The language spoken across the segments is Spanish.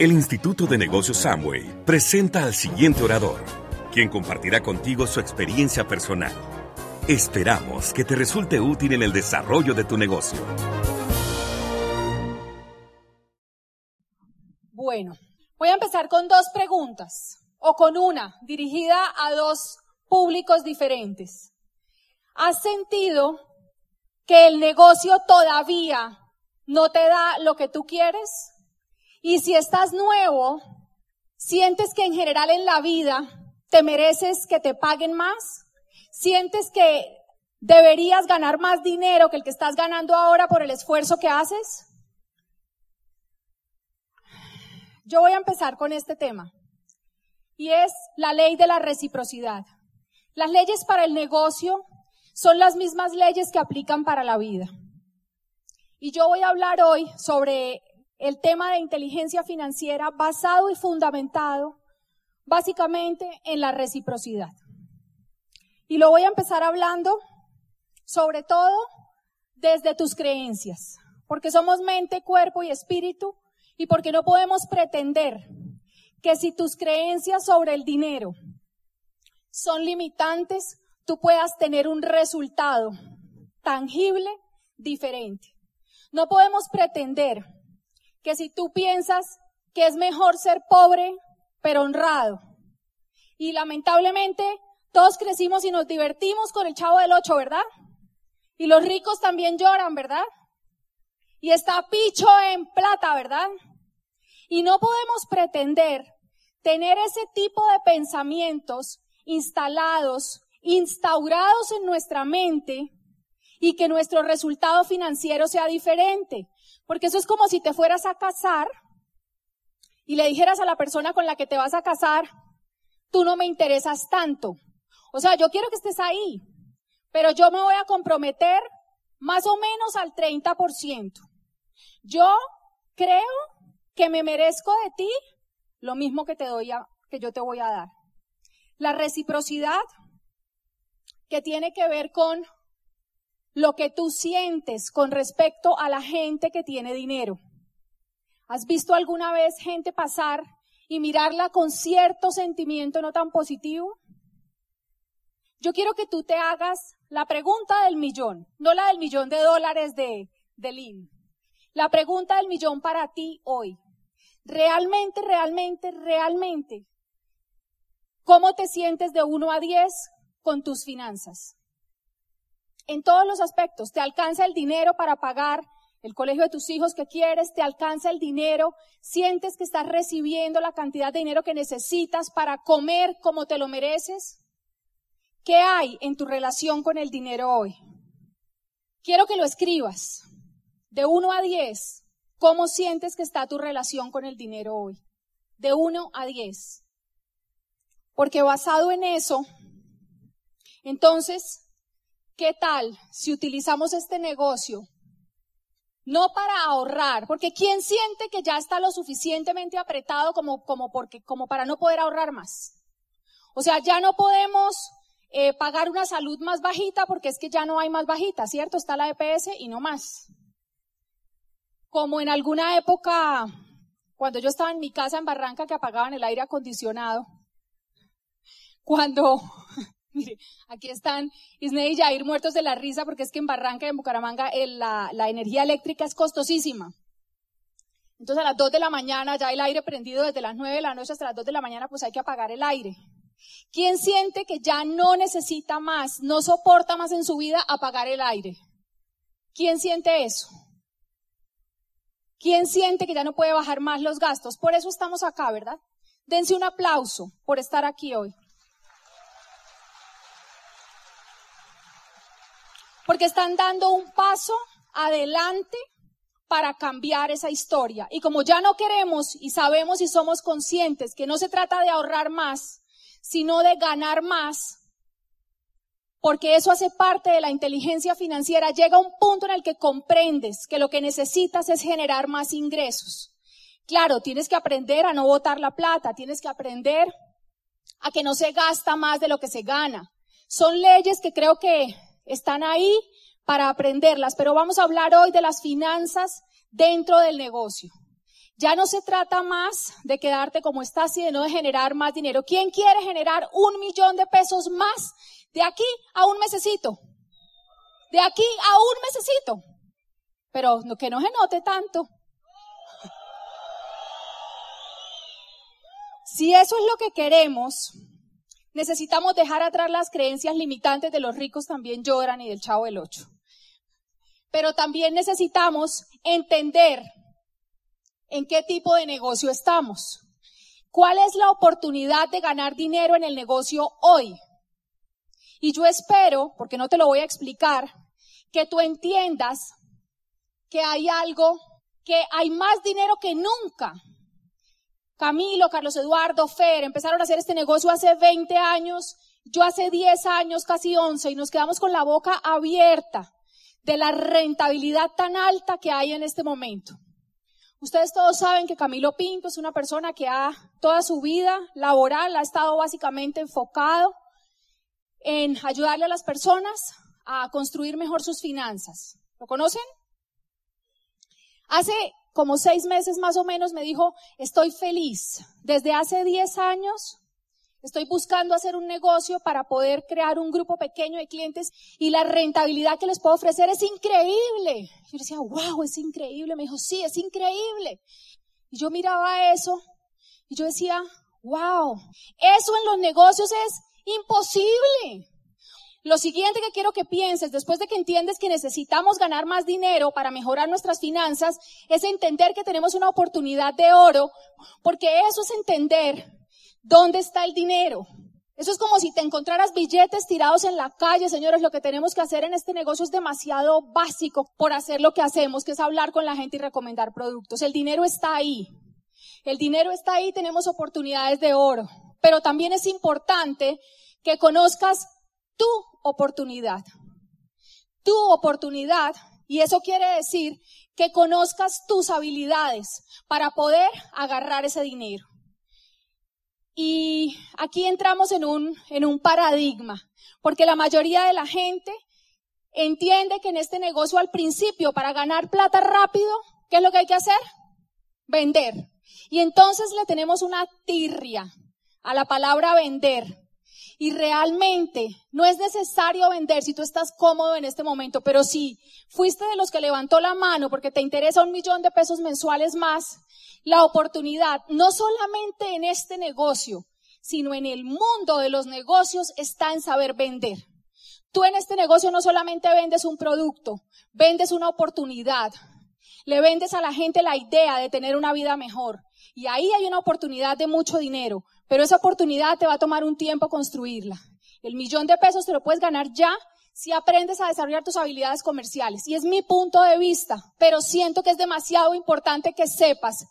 El Instituto de Negocios Samway presenta al siguiente orador, quien compartirá contigo su experiencia personal. Esperamos que te resulte útil en el desarrollo de tu negocio. Bueno, voy a empezar con dos preguntas, o con una, dirigida a dos públicos diferentes. ¿Has sentido que el negocio todavía no te da lo que tú quieres? Y si estás nuevo, sientes que en general en la vida te mereces que te paguen más, sientes que deberías ganar más dinero que el que estás ganando ahora por el esfuerzo que haces. Yo voy a empezar con este tema y es la ley de la reciprocidad. Las leyes para el negocio son las mismas leyes que aplican para la vida. Y yo voy a hablar hoy sobre el tema de inteligencia financiera basado y fundamentado básicamente en la reciprocidad. Y lo voy a empezar hablando sobre todo desde tus creencias, porque somos mente, cuerpo y espíritu y porque no podemos pretender que si tus creencias sobre el dinero son limitantes, tú puedas tener un resultado tangible diferente. No podemos pretender que si tú piensas que es mejor ser pobre, pero honrado, y lamentablemente todos crecimos y nos divertimos con el chavo del ocho, ¿verdad? Y los ricos también lloran, ¿verdad? Y está picho en plata, ¿verdad? Y no podemos pretender tener ese tipo de pensamientos instalados, instaurados en nuestra mente y que nuestro resultado financiero sea diferente. Porque eso es como si te fueras a casar y le dijeras a la persona con la que te vas a casar, tú no me interesas tanto. O sea, yo quiero que estés ahí, pero yo me voy a comprometer más o menos al 30%. Yo creo que me merezco de ti lo mismo que te doy a, que yo te voy a dar. La reciprocidad que tiene que ver con lo que tú sientes con respecto a la gente que tiene dinero. ¿Has visto alguna vez gente pasar y mirarla con cierto sentimiento no tan positivo? Yo quiero que tú te hagas la pregunta del millón, no la del millón de dólares de, de Lynn. La pregunta del millón para ti hoy. Realmente, realmente, realmente, ¿cómo te sientes de 1 a 10 con tus finanzas? En todos los aspectos. Te alcanza el dinero para pagar el colegio de tus hijos que quieres, te alcanza el dinero, sientes que estás recibiendo la cantidad de dinero que necesitas para comer como te lo mereces. ¿Qué hay en tu relación con el dinero hoy? Quiero que lo escribas. De 1 a 10, ¿cómo sientes que está tu relación con el dinero hoy? De 1 a 10. Porque basado en eso, entonces ¿Qué tal si utilizamos este negocio no para ahorrar, porque ¿quién siente que ya está lo suficientemente apretado como, como, porque, como para no poder ahorrar más? O sea, ya no podemos eh, pagar una salud más bajita porque es que ya no hay más bajita, ¿cierto? Está la EPS y no más. Como en alguna época, cuando yo estaba en mi casa en Barranca que apagaban el aire acondicionado, cuando Mire, aquí están Isney y Jair muertos de la risa porque es que en Barranca y en Bucaramanga la, la, energía eléctrica es costosísima. Entonces a las 2 de la mañana, ya el aire prendido desde las 9 de la noche hasta las 2 de la mañana, pues hay que apagar el aire. ¿Quién siente que ya no necesita más, no soporta más en su vida apagar el aire? ¿Quién siente eso? ¿Quién siente que ya no puede bajar más los gastos? Por eso estamos acá, ¿verdad? Dense un aplauso por estar aquí hoy. Porque están dando un paso adelante para cambiar esa historia. Y como ya no queremos y sabemos y somos conscientes que no se trata de ahorrar más, sino de ganar más, porque eso hace parte de la inteligencia financiera, llega un punto en el que comprendes que lo que necesitas es generar más ingresos. Claro, tienes que aprender a no botar la plata, tienes que aprender a que no se gasta más de lo que se gana. Son leyes que creo que están ahí para aprenderlas, pero vamos a hablar hoy de las finanzas dentro del negocio. Ya no se trata más de quedarte como estás y de no generar más dinero. ¿Quién quiere generar un millón de pesos más de aquí a un mesecito? De aquí a un mesecito. Pero que no se note tanto. Si eso es lo que queremos, necesitamos dejar atrás las creencias limitantes de los ricos también lloran y del chavo del ocho. Pero también necesitamos entender en qué tipo de negocio estamos. ¿Cuál es la oportunidad de ganar dinero en el negocio hoy? Y yo espero, porque no te lo voy a explicar, que tú entiendas que hay algo, que hay más dinero que nunca. Camilo, Carlos Eduardo, Fer, empezaron a hacer este negocio hace 20 años, yo hace 10 años, casi 11, y nos quedamos con la boca abierta de la rentabilidad tan alta que hay en este momento. Ustedes todos saben que Camilo Pinto es una persona que ha toda su vida laboral ha estado básicamente enfocado en ayudarle a las personas a construir mejor sus finanzas. ¿Lo conocen? Hace como seis meses más o menos me dijo, estoy feliz. Desde hace diez años Estoy buscando hacer un negocio para poder crear un grupo pequeño de clientes y la rentabilidad que les puedo ofrecer es increíble. Yo decía, wow, es increíble. Me dijo, sí, es increíble. Y yo miraba eso y yo decía, wow, eso en los negocios es imposible. Lo siguiente que quiero que pienses, después de que entiendes que necesitamos ganar más dinero para mejorar nuestras finanzas, es entender que tenemos una oportunidad de oro, porque eso es entender ¿Dónde está el dinero? Eso es como si te encontraras billetes tirados en la calle, señores. Lo que tenemos que hacer en este negocio es demasiado básico por hacer lo que hacemos, que es hablar con la gente y recomendar productos. El dinero está ahí. El dinero está ahí, tenemos oportunidades de oro. Pero también es importante que conozcas tu oportunidad. Tu oportunidad. Y eso quiere decir que conozcas tus habilidades para poder agarrar ese dinero. Y aquí entramos en un, en un paradigma, porque la mayoría de la gente entiende que en este negocio al principio, para ganar plata rápido, ¿qué es lo que hay que hacer? Vender. Y entonces le tenemos una tirria a la palabra vender. Y realmente no es necesario vender si tú estás cómodo en este momento, pero si fuiste de los que levantó la mano porque te interesa un millón de pesos mensuales más, la oportunidad, no solamente en este negocio, sino en el mundo de los negocios, está en saber vender. Tú en este negocio no solamente vendes un producto, vendes una oportunidad. Le vendes a la gente la idea de tener una vida mejor. Y ahí hay una oportunidad de mucho dinero, pero esa oportunidad te va a tomar un tiempo construirla. El millón de pesos te lo puedes ganar ya si aprendes a desarrollar tus habilidades comerciales. Y es mi punto de vista, pero siento que es demasiado importante que sepas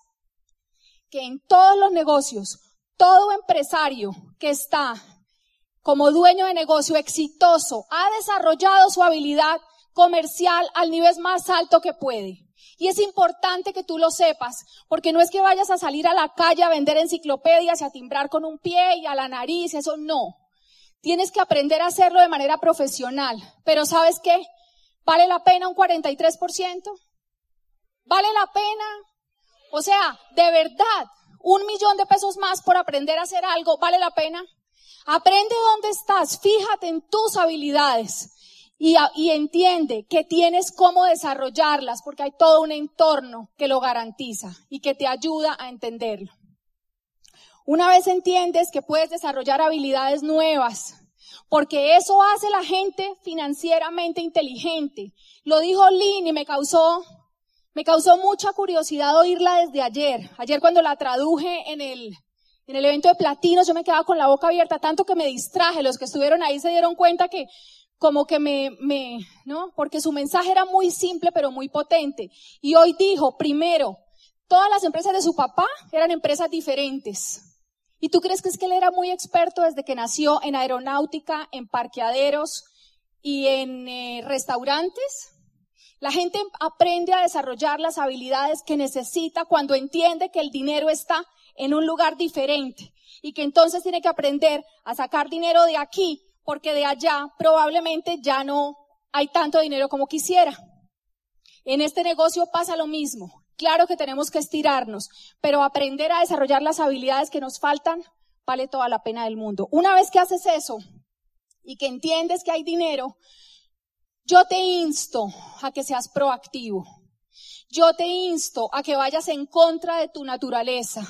que en todos los negocios, todo empresario que está como dueño de negocio exitoso ha desarrollado su habilidad comercial al nivel más alto que puede. Y es importante que tú lo sepas, porque no es que vayas a salir a la calle a vender enciclopedias y a timbrar con un pie y a la nariz, eso no. Tienes que aprender a hacerlo de manera profesional. Pero ¿sabes qué? ¿Vale la pena un 43%? ¿Vale la pena o sea, de verdad, un millón de pesos más por aprender a hacer algo, ¿vale la pena? Aprende dónde estás, fíjate en tus habilidades y, y, entiende que tienes cómo desarrollarlas porque hay todo un entorno que lo garantiza y que te ayuda a entenderlo. Una vez entiendes que puedes desarrollar habilidades nuevas, porque eso hace la gente financieramente inteligente. Lo dijo Lynn y me causó me causó mucha curiosidad oírla desde ayer. Ayer cuando la traduje en el, en el evento de platinos, yo me quedaba con la boca abierta, tanto que me distraje. Los que estuvieron ahí se dieron cuenta que como que me, me, ¿no? Porque su mensaje era muy simple pero muy potente. Y hoy dijo, primero, todas las empresas de su papá eran empresas diferentes. ¿Y tú crees que es que él era muy experto desde que nació en aeronáutica, en parqueaderos y en eh, restaurantes? La gente aprende a desarrollar las habilidades que necesita cuando entiende que el dinero está en un lugar diferente y que entonces tiene que aprender a sacar dinero de aquí porque de allá probablemente ya no hay tanto dinero como quisiera. En este negocio pasa lo mismo. Claro que tenemos que estirarnos, pero aprender a desarrollar las habilidades que nos faltan vale toda la pena del mundo. Una vez que haces eso y que entiendes que hay dinero, yo te insto a que seas proactivo. Yo te insto a que vayas en contra de tu naturaleza.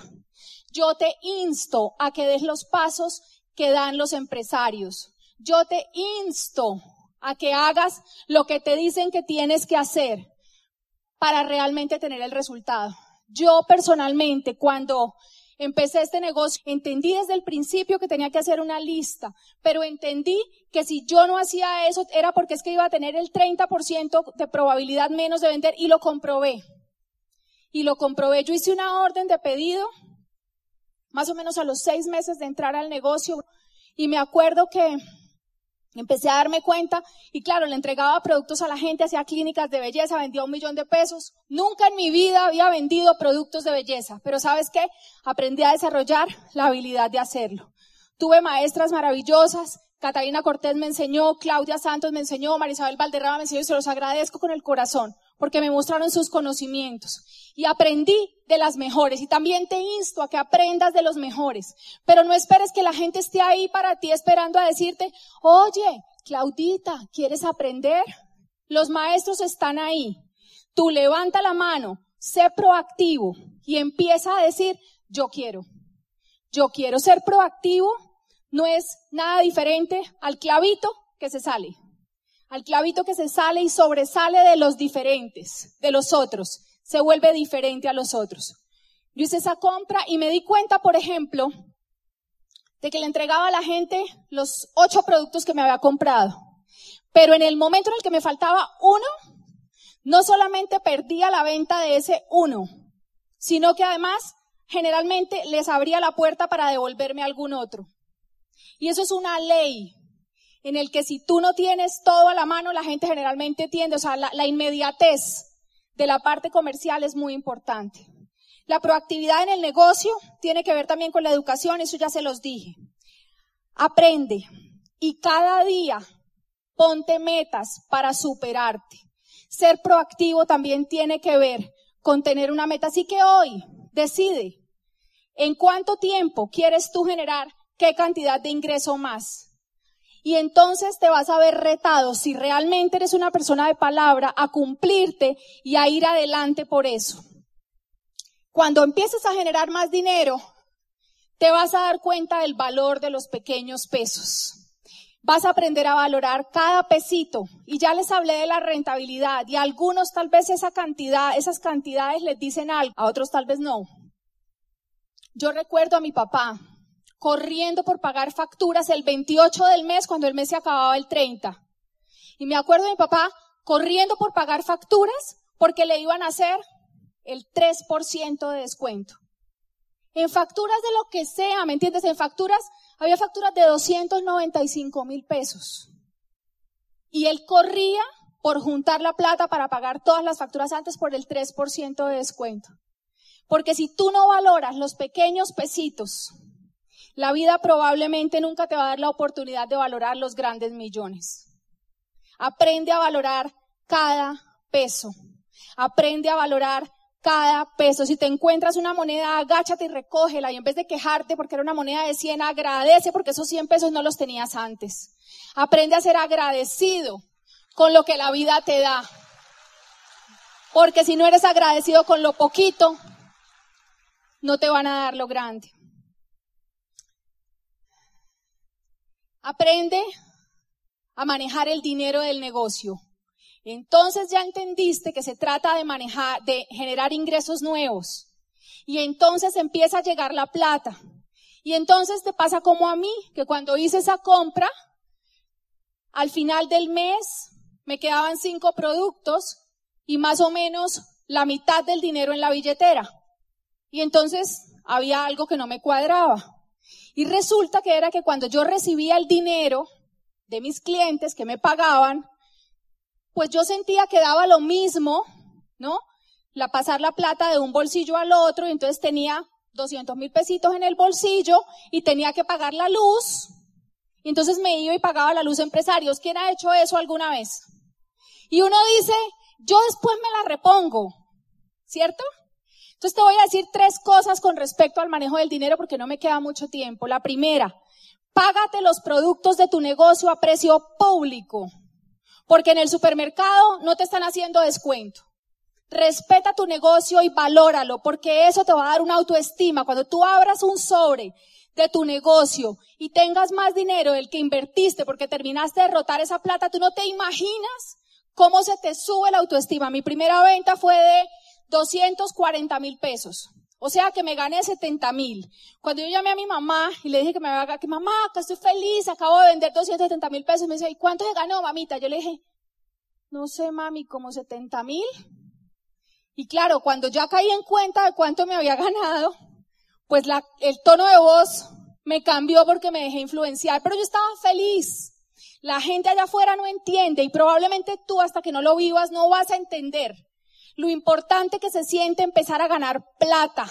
Yo te insto a que des los pasos que dan los empresarios. Yo te insto a que hagas lo que te dicen que tienes que hacer para realmente tener el resultado. Yo personalmente, cuando empecé este negocio, entendí desde el principio que tenía que hacer una lista, pero entendí que si yo no hacía eso era porque es que iba a tener el 30% de probabilidad menos de vender y lo comprobé. Y lo comprobé. Yo hice una orden de pedido más o menos a los seis meses de entrar al negocio y me acuerdo que Empecé a darme cuenta y claro, le entregaba productos a la gente, hacía clínicas de belleza, vendía un millón de pesos. Nunca en mi vida había vendido productos de belleza, pero ¿sabes qué? Aprendí a desarrollar la habilidad de hacerlo. Tuve maestras maravillosas, Catalina Cortés me enseñó, Claudia Santos me enseñó, Marisabel Valderrama me enseñó y se los agradezco con el corazón porque me mostraron sus conocimientos y aprendí de las mejores y también te insto a que aprendas de los mejores, pero no esperes que la gente esté ahí para ti esperando a decirte, oye, Claudita, ¿quieres aprender? Los maestros están ahí. Tú levanta la mano, sé proactivo y empieza a decir, yo quiero. Yo quiero ser proactivo, no es nada diferente al clavito que se sale al clavito que se sale y sobresale de los diferentes, de los otros, se vuelve diferente a los otros. Yo hice esa compra y me di cuenta, por ejemplo, de que le entregaba a la gente los ocho productos que me había comprado. Pero en el momento en el que me faltaba uno, no solamente perdía la venta de ese uno, sino que además generalmente les abría la puerta para devolverme algún otro. Y eso es una ley en el que si tú no tienes todo a la mano, la gente generalmente tiende, o sea, la, la inmediatez de la parte comercial es muy importante. La proactividad en el negocio tiene que ver también con la educación, eso ya se los dije. Aprende y cada día ponte metas para superarte. Ser proactivo también tiene que ver con tener una meta. Así que hoy decide en cuánto tiempo quieres tú generar qué cantidad de ingreso más. Y entonces te vas a ver retado, si realmente eres una persona de palabra, a cumplirte y a ir adelante por eso. Cuando empieces a generar más dinero, te vas a dar cuenta del valor de los pequeños pesos. Vas a aprender a valorar cada pesito. Y ya les hablé de la rentabilidad. Y a algunos tal vez esa cantidad, esas cantidades les dicen algo, a otros tal vez no. Yo recuerdo a mi papá, corriendo por pagar facturas el 28 del mes cuando el mes se acababa el 30. Y me acuerdo de mi papá corriendo por pagar facturas porque le iban a hacer el 3% de descuento. En facturas de lo que sea, ¿me entiendes? En facturas, había facturas de 295 mil pesos. Y él corría por juntar la plata para pagar todas las facturas antes por el 3% de descuento. Porque si tú no valoras los pequeños pesitos, la vida probablemente nunca te va a dar la oportunidad de valorar los grandes millones. Aprende a valorar cada peso. Aprende a valorar cada peso. Si te encuentras una moneda, agáchate y recógela. Y en vez de quejarte porque era una moneda de 100, agradece porque esos 100 pesos no los tenías antes. Aprende a ser agradecido con lo que la vida te da. Porque si no eres agradecido con lo poquito, no te van a dar lo grande. Aprende a manejar el dinero del negocio. Entonces ya entendiste que se trata de manejar, de generar ingresos nuevos. Y entonces empieza a llegar la plata. Y entonces te pasa como a mí, que cuando hice esa compra, al final del mes me quedaban cinco productos y más o menos la mitad del dinero en la billetera. Y entonces había algo que no me cuadraba. Y resulta que era que cuando yo recibía el dinero de mis clientes que me pagaban, pues yo sentía que daba lo mismo, ¿no? La pasar la plata de un bolsillo al otro y entonces tenía 200 mil pesitos en el bolsillo y tenía que pagar la luz. Y entonces me iba y pagaba la luz empresarios. ¿Quién ha hecho eso alguna vez? Y uno dice, yo después me la repongo. ¿cierto? Entonces te voy a decir tres cosas con respecto al manejo del dinero porque no me queda mucho tiempo. La primera, págate los productos de tu negocio a precio público, porque en el supermercado no te están haciendo descuento. Respeta tu negocio y valóralo, porque eso te va a dar una autoestima. Cuando tú abras un sobre de tu negocio y tengas más dinero del que invertiste porque terminaste de rotar esa plata, tú no te imaginas cómo se te sube la autoestima. Mi primera venta fue de 240 mil pesos. O sea que me gané 70 mil. Cuando yo llamé a mi mamá y le dije que me haga, que mamá, que estoy feliz, acabo de vender 270 mil pesos, me dice, ¿y cuánto se ganó, mamita? Yo le dije, no sé, mami, como 70 mil. Y claro, cuando ya caí en cuenta de cuánto me había ganado, pues la, el tono de voz me cambió porque me dejé influenciar, pero yo estaba feliz. La gente allá afuera no entiende y probablemente tú hasta que no lo vivas no vas a entender lo importante que se siente empezar a ganar plata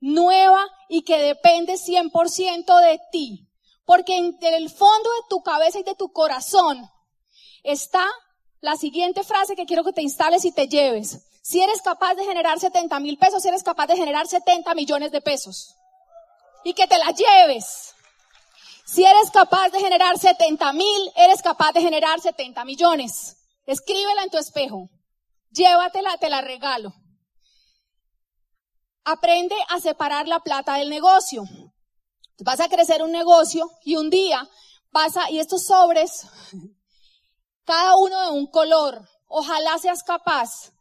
nueva y que depende 100% de ti. Porque en el fondo de tu cabeza y de tu corazón está la siguiente frase que quiero que te instales y te lleves. Si eres capaz de generar 70 mil pesos, eres capaz de generar 70 millones de pesos. Y que te la lleves. Si eres capaz de generar 70 mil, eres capaz de generar 70 millones. Escríbela en tu espejo. Llévatela, te la regalo. Aprende a separar la plata del negocio. Vas a crecer un negocio y un día vas a, y estos sobres, cada uno de un color, ojalá seas capaz.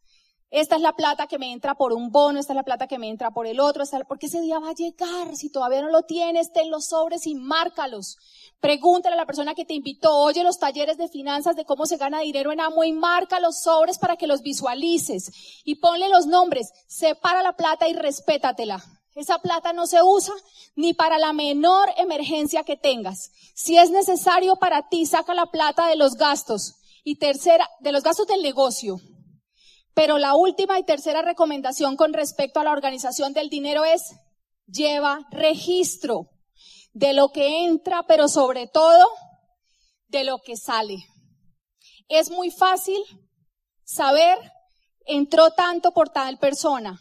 Esta es la plata que me entra por un bono, esta es la plata que me entra por el otro, esta, porque ese día va a llegar. Si todavía no lo tienes, ten los sobres y márcalos. Pregúntale a la persona que te invitó, oye los talleres de finanzas de cómo se gana dinero en Amo y marca los sobres para que los visualices y ponle los nombres, separa la plata y respétatela. Esa plata no se usa ni para la menor emergencia que tengas. Si es necesario para ti, saca la plata de los gastos. Y tercera, de los gastos del negocio. Pero la última y tercera recomendación con respecto a la organización del dinero es lleva registro de lo que entra, pero sobre todo de lo que sale. Es muy fácil saber, entró tanto por tal persona,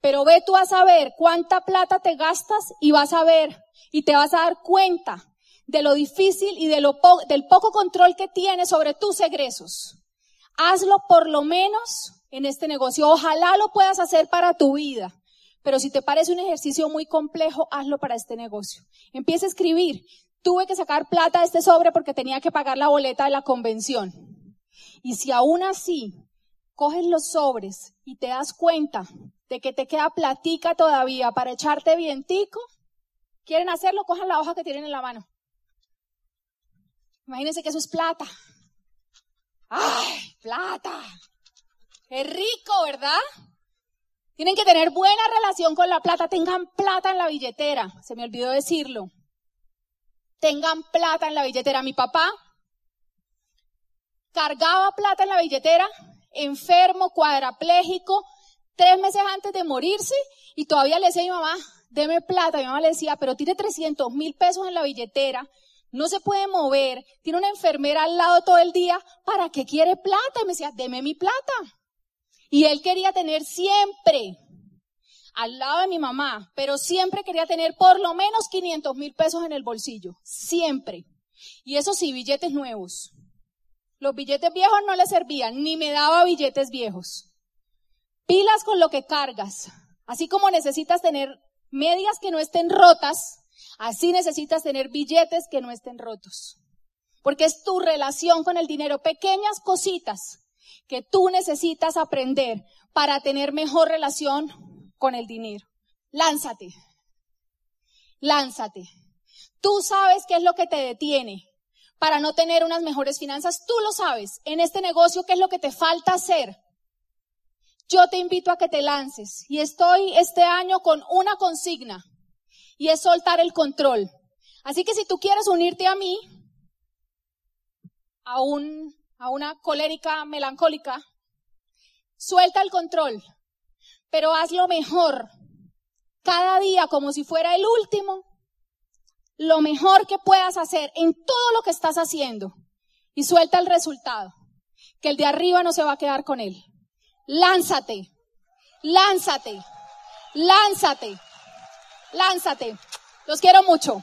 pero ve tú a saber cuánta plata te gastas y vas a ver y te vas a dar cuenta de lo difícil y de lo del poco control que tienes sobre tus egresos. Hazlo por lo menos en este negocio. Ojalá lo puedas hacer para tu vida. Pero si te parece un ejercicio muy complejo, hazlo para este negocio. Empieza a escribir. Tuve que sacar plata de este sobre porque tenía que pagar la boleta de la convención. Y si aún así coges los sobres y te das cuenta de que te queda platica todavía para echarte vientico, quieren hacerlo, cojan la hoja que tienen en la mano. Imagínense que eso es plata. ¡Ay, plata! Es rico, ¿verdad? Tienen que tener buena relación con la plata. Tengan plata en la billetera. Se me olvidó decirlo. Tengan plata en la billetera. Mi papá cargaba plata en la billetera, enfermo, cuadraplégico, tres meses antes de morirse, y todavía le decía a mi mamá, deme plata. Mi mamá le decía, pero tiene 300 mil pesos en la billetera, no se puede mover, tiene una enfermera al lado todo el día, ¿para qué quiere plata? Y me decía, deme mi plata. Y él quería tener siempre al lado de mi mamá, pero siempre quería tener por lo menos 500 mil pesos en el bolsillo, siempre. Y eso sí, billetes nuevos. Los billetes viejos no le servían, ni me daba billetes viejos. Pilas con lo que cargas. Así como necesitas tener medias que no estén rotas, así necesitas tener billetes que no estén rotos. Porque es tu relación con el dinero, pequeñas cositas que tú necesitas aprender para tener mejor relación con el dinero. Lánzate. Lánzate. Tú sabes qué es lo que te detiene para no tener unas mejores finanzas. Tú lo sabes. En este negocio, ¿qué es lo que te falta hacer? Yo te invito a que te lances. Y estoy este año con una consigna. Y es soltar el control. Así que si tú quieres unirte a mí, a un a una colérica melancólica, suelta el control, pero hazlo mejor. Cada día como si fuera el último, lo mejor que puedas hacer en todo lo que estás haciendo y suelta el resultado, que el de arriba no se va a quedar con él. Lánzate, Lánzate, lánzate, lánzate. Los quiero mucho.